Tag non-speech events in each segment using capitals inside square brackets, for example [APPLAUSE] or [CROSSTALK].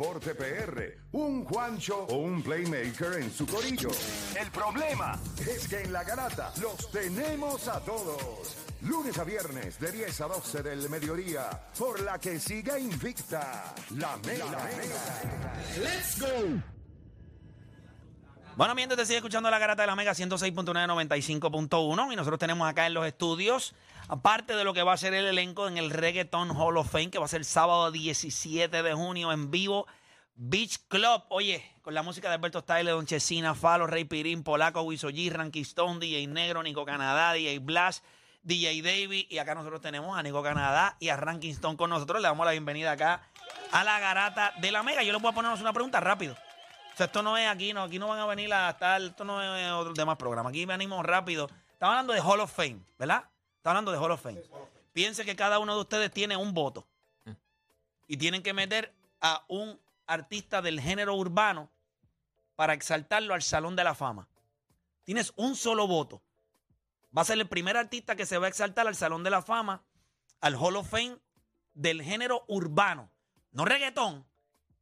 Deporte PR, un Juancho o un Playmaker en su corillo. El problema es que en la garata los tenemos a todos. Lunes a viernes de 10 a 12 del mediodía, por la que siga invicta la Mega. ¡Let's go! Bueno, mientras te sigue escuchando la garata de la Mega 106.995.1 y nosotros tenemos acá en los estudios, aparte de lo que va a ser el elenco en el Reggaeton Hall of Fame, que va a ser el sábado 17 de junio en vivo, Beach Club. Oye, con la música de Alberto Style, Don Chesina, Falo, Rey Pirín, Polaco, Wiso G, Stone, DJ Negro, Nico Canadá, DJ Blast, DJ David. Y acá nosotros tenemos a Nico Canadá y a Ranking Stone con nosotros. Le damos la bienvenida acá a la garata de la Mega. Yo les voy a ponernos una pregunta rápido. O sea, esto no es aquí, no, aquí no van a venir a estar, esto no es otro demás programa. Aquí venimos rápido. Estamos hablando de Hall of Fame, ¿verdad? Estamos hablando de Hall of Fame. Piense que cada uno de ustedes tiene un voto. Y tienen que meter a un artista del género urbano para exaltarlo al Salón de la Fama. Tienes un solo voto. Va a ser el primer artista que se va a exaltar al Salón de la Fama, al Hall of Fame del género urbano. No reggaetón,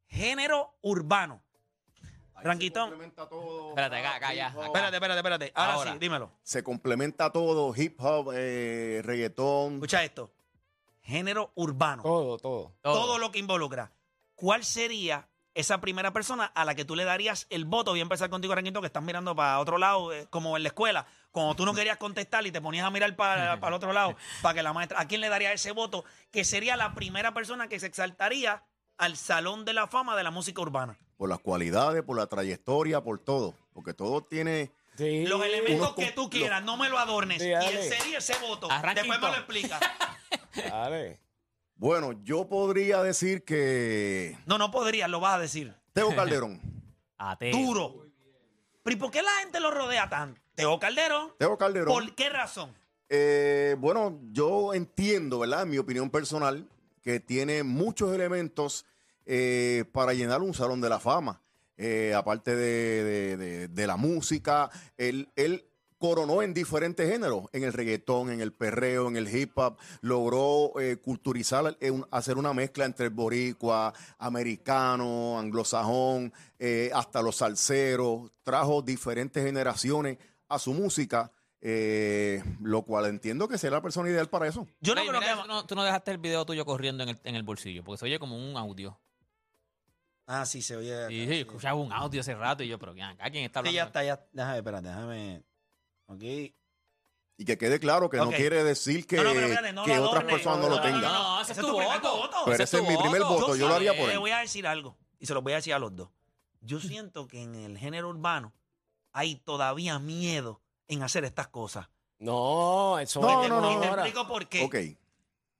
género urbano. Ranquitón. Espérate, acá, acá ya. acá. Espérate, espérate, espérate. Ahora, Ahora. sí, dímelo. Se complementa todo, hip hop, eh, reggaetón. Escucha esto. Género urbano. Todo, todo. Todo. lo que involucra. ¿Cuál sería esa primera persona a la que tú le darías el voto? Voy a empezar contigo, Ranquito, que estás mirando para otro lado, eh, como en la escuela. Cuando tú no querías contestar y te ponías a mirar para, [LAUGHS] para el otro lado, para que la maestra. ¿A quién le daría ese voto? Que sería la primera persona que se exaltaría al Salón de la Fama de la música urbana. Por las cualidades, por la trayectoria, por todo. Porque todo tiene. Sí. Los elementos que tú quieras, no me lo adornes. Sí, y dale. ese sería ese voto. Después me lo explicas. [LAUGHS] Dale. Bueno, yo podría decir que. No, no podrías, lo vas a decir. Teo [LAUGHS] Calderón. Ateo. Duro. Pero ¿y por qué la gente lo rodea tanto? Teo Calderón. Teo Calderón. ¿Por qué razón? Eh, bueno, yo entiendo, ¿verdad? En mi opinión personal, que tiene muchos elementos eh, para llenar un salón de la fama. Eh, aparte de, de- de- la música, él, él coronó en diferentes géneros, en el reggaetón, en el perreo, en el hip hop, logró eh, culturizar, hacer una mezcla entre el boricua, americano, anglosajón, hasta los salseros, trajo diferentes generaciones a su música. Eh, lo cual entiendo que será la persona ideal para eso. Yo no Ey, creo mira, que... tú, no, tú no dejaste el video tuyo corriendo en el, en el bolsillo, porque se oye como un audio. Ah, sí, se oye. Sí, sí, escuchaba un audio hace rato y yo, pero ¿quién acá? ¿Quién está Sí, hablando? ya está, ya. Déjame, espérate, déjame. Ok. Y que quede claro que Ok. no quiere decir que, No, no, pero espérate, no que lo otras adorne. personas no, lo tengan. No, no, ese es tu primer voto. Pero Ese es mi primer voto, yo lo haría por Le él. voy a decir algo, y se lo voy a decir a los dos. Yo siento que en el género urbano hay todavía miedo en hacer estas cosas. No, eso No, Y te- no, no, y te ahora. explico por qué. Ok.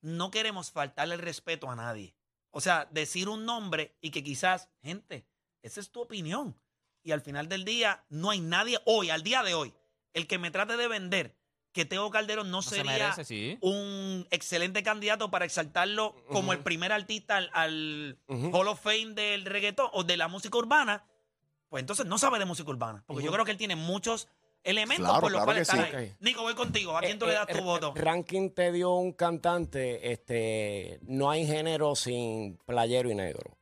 no queremos faltarle el respeto a nadie. O sea, decir un nombre y que quizás, gente, esa es tu opinión. Y al final del día, no hay nadie hoy, al día de hoy, el que me trate de vender que Teo Calderón no, No se sería merece, sí. un excelente candidato para exaltarlo como el primer artista al, al Ujú. Hall of Fame del reggaetón o de la música urbana, pues entonces no sabe de música urbana. Porque yo creo que él tiene muchos elementos Claro, por los claro cuales que está sí. ahí. Nico, voy contigo. ¿A quién tú Eh, le eh, das tu eh, voto? Ranking te dio un cantante, este, no hay género sin playero y negro.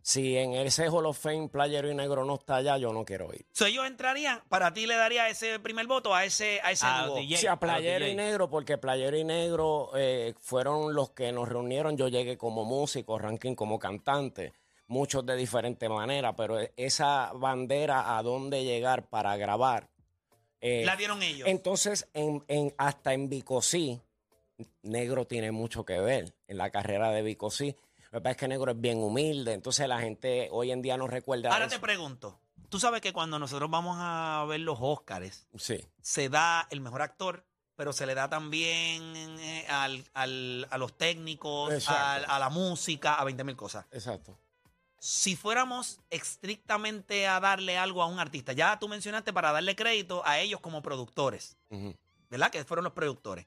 Si en ese Hall of Fame playero y negro no está allá, yo no quiero ir. So, ellos entrarían, para ti le daría ese primer voto a ese, a ese A dúo. DJ. Sí, a Playero y DJ. Negro, porque Playero y Negro eh, fueron los que nos reunieron. Yo llegué como músico, Ranking como cantante, muchos de diferente manera, pero esa bandera a dónde llegar para grabar. Eh, La dieron ellos. entonces, en, en- hasta en Bicosí, Negro tiene mucho que ver en la carrera de Bicosí. Lo que pasa es que Negro es bien humilde, entonces la gente hoy en día no recuerda Ahora eso. te pregunto, tú sabes que cuando nosotros vamos a ver los Óscares, Sí, se da el mejor actor, pero se le da también eh, al- al- a los técnicos, a, la música, a 20 mil cosas. exacto. Si fuéramos estrictamente a darle algo a un artista, ya tú mencionaste para darle crédito a ellos como productores, ¿verdad? Que fueron los productores.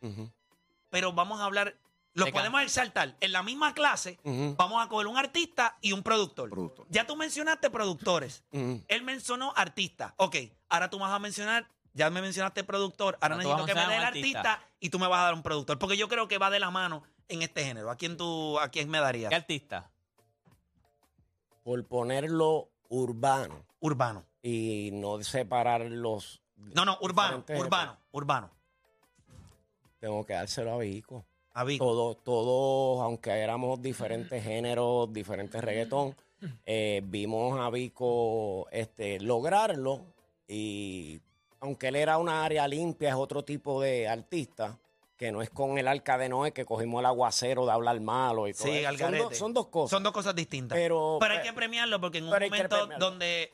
Pero vamos a hablar, lo De podemos exaltar en la misma clase. Vamos a coger un artista y un productor. Productor. Ya tú mencionaste productores. Él mencionó artista. Ok, ahora tú vas a mencionar, ya me mencionaste productor, ahora necesito que me dé el un artista. y tú me vas a dar un productor. Porque yo creo que va de la mano en este género. ¿A quién tú, a quién me darías? ¿Qué artista? Por ponerlo urbano Urbano. y no separar los. No, no, urbano, diferentes- urbano, urbano. Tengo que dárselo a Vico. A Vico. Todos, todos, aunque éramos diferentes géneros, diferentes reggaetón, eh, vimos a Vico este, lograrlo y aunque él era una área limpia, es otro tipo de artista, que no es con el arca de Noé que cogimos el aguacero de hablar malo y todo Sí, eso. al son, dos- son dos cosas. Son dos cosas distintas. Pero- hay pe- que premiarlo porque en un pero hay momento donde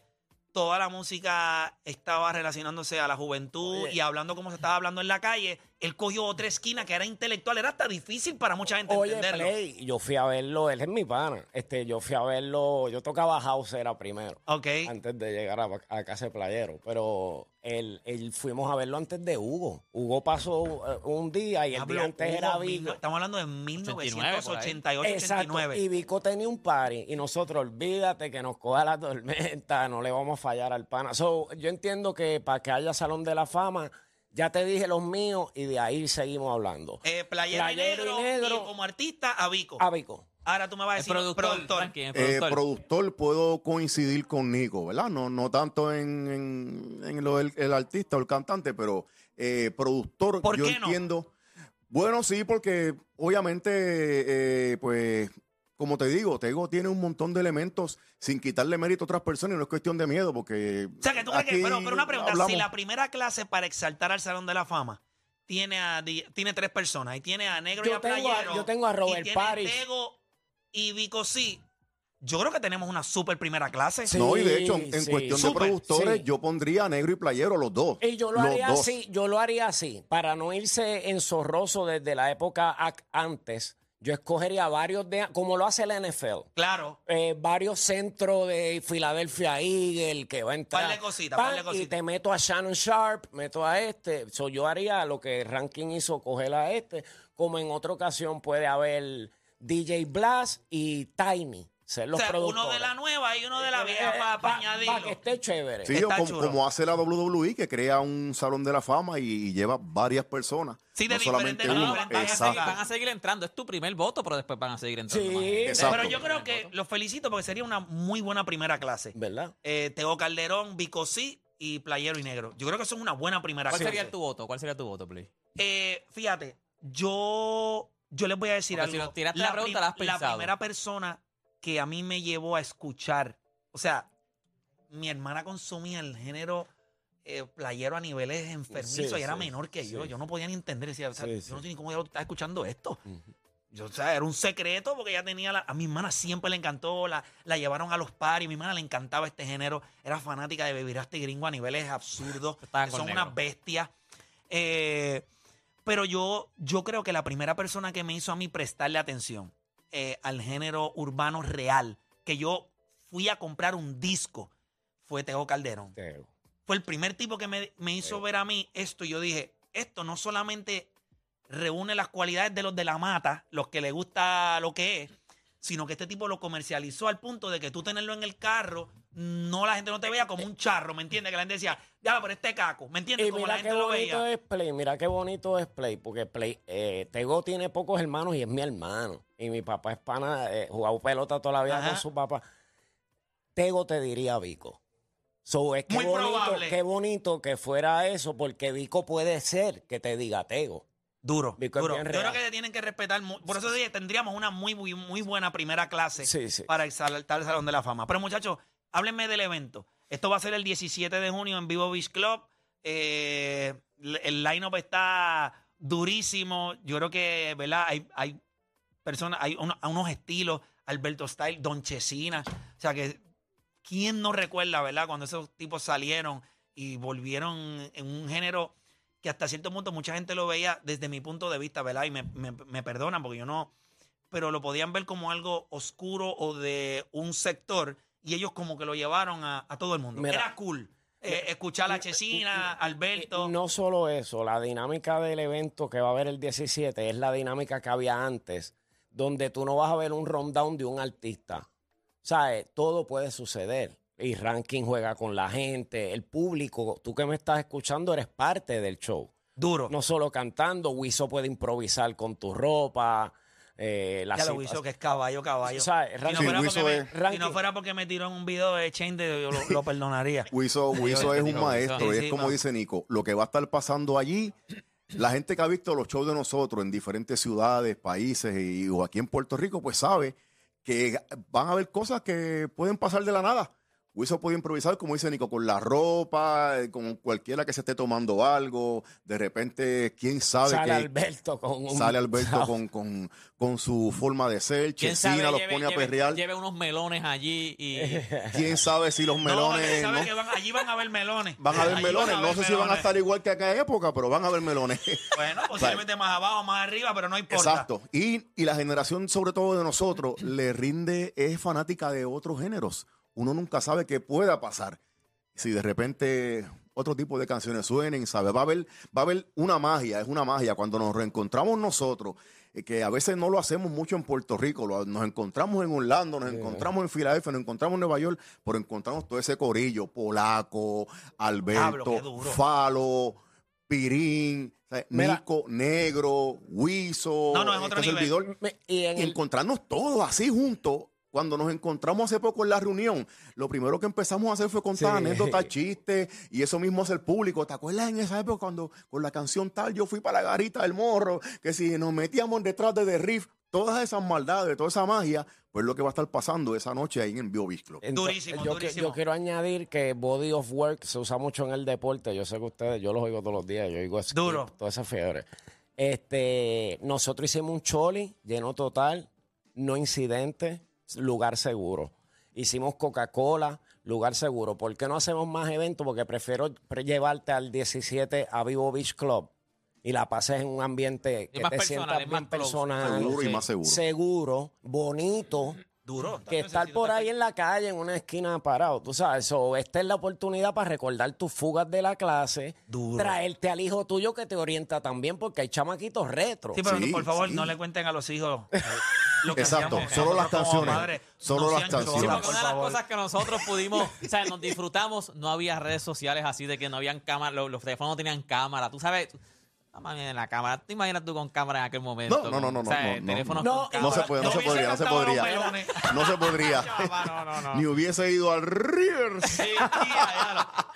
toda la música estaba relacionándose a la juventud Oye. y hablando como se estaba hablando en la calle, él cogió otra esquina que era intelectual. Era hasta difícil para mucha gente Oye, entenderlo. Play, yo fui a verlo, él es mi pana. Este, yo fui a verlo, yo tocaba house era primero. Ok. antes de llegar a, a casa de playero. Pero él, él fuimos a verlo antes de Hugo. Hugo pasó eh, un día y el Hablo, día antes era Vico. Estamos hablando de 1988, Exacto. 89. Y Vico tenía un party y nosotros, olvídate que nos coja la tormenta, no le vamos a fallar al pana. So, yo entiendo que para que haya Salón de la Fama, ya te dije los míos y de ahí seguimos hablando. Eh, playero, Playero y, y negro, como artista, a Vico. A Vico. Ahora tú me vas a El decir productor, Frankie, el Eh, productor. productor, puedo coincidir con Nico, ¿verdad? No, no tanto en, en- en lo del el artista o el cantante, pero eh, productor, ¿Por yo qué no? entiendo. Bueno, sí, porque obviamente, eh, pues, como te digo, Tego tiene un montón de elementos sin quitarle mérito a otras personas y no es cuestión de miedo, porque. O sea, que tú crees que. Pero, pero una pregunta: hablamos- si la primera clase para exaltar al Salón de la Fama tiene a tiene tres personas y tiene a Negro y a tengo a- Playero. yo tengo a Robert y tiene Parrish. Tego y Vico sí. Yo creo que tenemos una super primera clase. Sí. No, y de hecho, en, sí. cuestión de productores, sí. yo pondría a negro y playero los dos. Y yo lo los haría dos. así, yo lo haría así, para no irse en zorroso desde la época antes. Yo escogería varios de, como lo hace la NFL. Claro. eh, varios centros de Philadelphia Eagle que va a entrar. Par de cositas, Pan, par de Y te meto a Shannon Sharp, meto a este. So, yo haría lo que Ranking hizo, coger a este. Como en otra ocasión puede haber DJ Blast y Tiny, ser O los sea, productores. uno de la nueva y uno de la Eh, vieja eh, para, pa- añadirlo. pa' que esté chévere. Sí, Está como, hace la WWE, que crea un salón de la fama y, y lleva varias personas. Sí, de no solamente uno. van, a seguir, Exacto. van a seguir entrando. Es tu primer voto, pero después van a seguir entrando. Sí. Pero yo creo que los felicito porque sería una muy buena primera clase. ¿Verdad? Eh, Teo Calderón, Vico sí y Playero y Negro. Yo creo que eso es una buena primera ¿Cuál clase. sería tu voto? ¿Cuál sería tu voto, Play? Eh, fíjate, yo, yo les voy a decir Porque algo. si nos tiraste la pregunta, la has pensado. primera persona que a mí me llevó a escuchar, o sea, mi hermana consumía el género eh, playero a niveles enfermizos Sí, y era sí, menor que yo. sí. Yo no podía ni entender. Decía, o sea, Sí, yo no sé ni cómo ella estaba escuchando esto. Yo, o sea, era un secreto porque ella tenía la, a mi hermana siempre le encantó, la, la llevaron a los paris, mi hermana le encantaba este género, era fanática de Bebiraste Gringo a niveles absurdos, [LAUGHS] que son negro. unas bestias. Eh, pero yo, yo creo que la primera persona que me hizo a mí prestarle atención eh, al género urbano real, que yo fui a comprar un disco, fue Teo Calderón Teo. fue el primer tipo que me, me hizo ver a mí esto. Y yo dije, esto no solamente reúne las cualidades de los de la mata, los que le gusta lo que es, sino que este tipo lo comercializó al punto de que tú tenerlo en el carro, no la gente no te vea como un charro, ¿me entiendes? Que la gente decía, ya, pero este caco, ¿me entiendes? Y Como la mira qué gente lo bonito veía. es Play, mira qué bonito es Play, porque Play, eh, Tego tiene pocos hermanos y es mi hermano. Y mi papá es pana, eh, jugado pelota toda la vida Ajá. con su papá. Tego te diría Vico. So, es que Muy bonito, probable. qué bonito que fuera eso, porque Vico puede ser que te diga Tego. Duro, Vico duro. Yo creo que te tienen que respetar. Por eso dije, tendríamos una muy, muy, muy buena primera clase Sí, sí. para exaltar el Salón de la Fama. Pero muchachos, háblenme del evento. Esto va a ser el 17 de junio en Vivo Beach Club. Eh, el line-up está durísimo. Yo creo que, ¿verdad? Hay, hay personas, hay uno- unos estilos, Alberto Style, Don Chesina. O sea que, ¿quién no recuerda, ¿verdad? Cuando esos tipos salieron y volvieron en un género que hasta cierto punto mucha gente lo veía desde mi punto de vista, ¿verdad? Y me, me- me perdonan porque yo no, pero lo podían ver como algo oscuro o de un sector y ellos como que lo llevaron a, a todo el mundo. Mira. Era cool eh, escuchar a Chesina, Alberto. No solo eso, la dinámica del evento que va a haber el 17 es la dinámica que había antes, donde tú no vas a ver un rundown de un artista. ¿Sabes? Todo puede suceder. Y Ranking juega con la gente, el público. Tú que me estás escuchando eres parte del show. Duro. No solo cantando, Wiso puede improvisar con tu ropa. eh, la Ya lo hizo que es caballo, caballo. O sea, si, no fuera Sí, porque Wiso me, es- si no fuera porque me tiró en un video de Chain, de, yo lo, lo [LAUGHS] perdonaría. Wiso, Wiso es un maestro, Sí, y es como no. dice Nico, lo que va a estar pasando allí, la gente que ha visto los shows de nosotros en diferentes ciudades, países y, o aquí en Puerto Rico, pues sabe que van a haber cosas que pueden pasar de la nada. Wiso puede improvisar, como dice Nico, con la ropa, eh, con cualquiera que se esté tomando algo, de repente, quién sabe sale que Alberto con un... sale Alberto [LAUGHS] con, con, con su forma de ser, ¿Quién sabe? Chesina los Lleve- pone a lleve- perrear, Lleve unos melones allí y... [LAUGHS] quién sabe si los melones... porque sabe no- que van- allí van a haber melones. Van a haber Allí melones, no sé si van a estar igual que acá en época, pero van a haber melones. [LAUGHS] Bueno, posiblemente más abajo, más arriba, pero no importa. Exacto. Y, y la generación, sobre todo de nosotros, le rinde, es fanática de otros géneros. Uno nunca sabe qué pueda pasar. Si de repente otro tipo de canciones suenen, ¿sabe? Va a haber, va a haber una magia, es una magia. Cuando nos reencontramos nosotros, eh, que a veces no lo hacemos mucho en Puerto Rico, lo- nos encontramos en Orlando, nos encontramos en Filadelfia, nos encontramos en Nueva York, pero encontramos todo ese corillo, Polaco, Alberto. Falo, Pirín. Nico, Negro, Wiso, No, no, es otro este nivel. servidor. Me- Y en Y el, encontrarnos todos así juntos. Cuando nos encontramos hace poco en la reunión, lo primero que empezamos a hacer fue contar Sí. anécdotas, chistes, y eso mismo hace el público. ¿Te acuerdas en esa época cuando con la canción tal yo fui para la garita del morro? Que si nos metíamos detrás de The Riff, todas esas maldades, toda esa magia, pues lo que va a estar pasando esa noche ahí en Bio Beach Club. Ento- Durísimo, yo, que- durísimo. yo quiero añadir que body of work se usa mucho en el deporte. Yo sé que ustedes, yo los oigo todos los días, yo oigo skip, Duro. toda esa fiebre. Este, nosotros hicimos un choli, lleno total, no incidente, lugar seguro. Hicimos Coca-Cola, lugar seguro. ¿Por qué no hacemos más eventos? Porque prefiero pre- llevarte al 17 a Vivo Beach Club y la pases en un ambiente que más te personal, sientas bien más close. personal, Seguro y más seguro. seguro, bonito Duro. que estar por ahí en la calle, en una esquina parado, tú sabes, so, esta es la oportunidad para recordar tus fugas de la clase, Duro. traerte al hijo tuyo que te orienta también, porque hay chamaquitos retro. Sí, pero Sí, por favor, sí. no le cuenten a los hijos. Lo que Exacto, hacíamos solo las nosotros como canciones, padres. solo No las sean canciones. Cholas, por una de las favor. cosas que nosotros pudimos, o sea, nos disfrutamos, no había redes sociales así de que no habían cámara, los, los teléfonos no tenían cámara, tú sabes, tú- no mames, en la cámara, ¿te imaginas tú con cámara en aquel momento? No, no, no, no, O sea, no, no, teléfonos no. con No, cámara. No se puede, no No se podría, no se podría. No se podría. Chava, no, no, no. Ni hubiese ido al Rivers. Sí.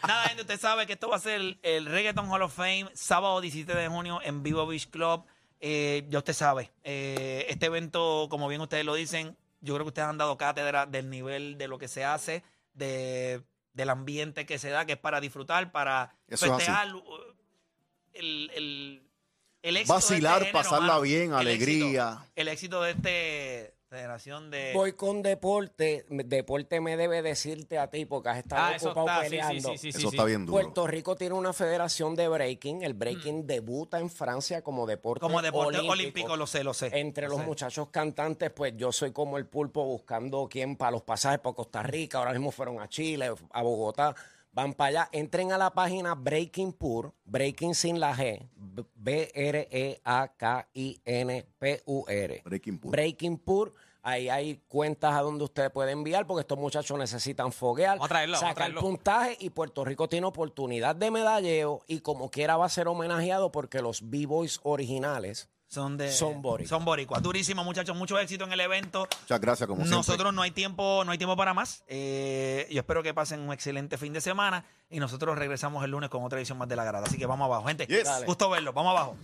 Nada, gente, usted sabe que esto va a ser el, el Reggaeton Hall of Fame, sábado 17 de junio en Vivo Beach Club. Eh, ya usted sabe, eh, este evento, como bien ustedes lo dicen, yo creo que ustedes han dado cátedra del nivel de lo que se hace, de, del ambiente que se da, que es para disfrutar, para Eso festejar uh, el, el, el éxito. Vacilar, de este género, pasarla mano. bien, El alegría. éxito- el éxito de este generación de. Voy con deporte, deporte me debe decirte a ti porque has estado Ah, eso ocupado está, sí, sí, peleando. sí, sí, sí, Eso sí. está bien duro. Puerto Rico tiene una federación de breaking. El breaking debuta en Francia como deporte, como deporte olímpico. olímpico, lo sé, lo sé. Entre lo los sé. muchachos cantantes, pues yo soy como el pulpo buscando quién para los pasajes para Costa Rica. Ahora mismo fueron a Chile, a Bogotá. Van para allá. Entren a la página Breaking Pur, Breaking sin la G, B- E B-R-E-A-K-I-N-P-U-R. Breaking Pur. Breaking Pur. Ahí hay cuentas a donde usted puede enviar porque estos muchachos necesitan foguear, Vamos a traerlo, vamos a sacar traerlo. puntaje y Puerto Rico tiene oportunidad de medalleo y como quiera va a ser homenajeado porque los B-Boys originales son de. Son boricua. Son. Durísimo, muchachos. Mucho éxito en el evento. Muchas gracias, como Nosotros siempre. no hay tiempo, no hay tiempo para más. Eh, yo espero que pasen un excelente fin de semana. Y nosotros regresamos el lunes con otra edición más de la grada. Así que vamos abajo, gente. Yes. Gusto verlo. Vamos abajo.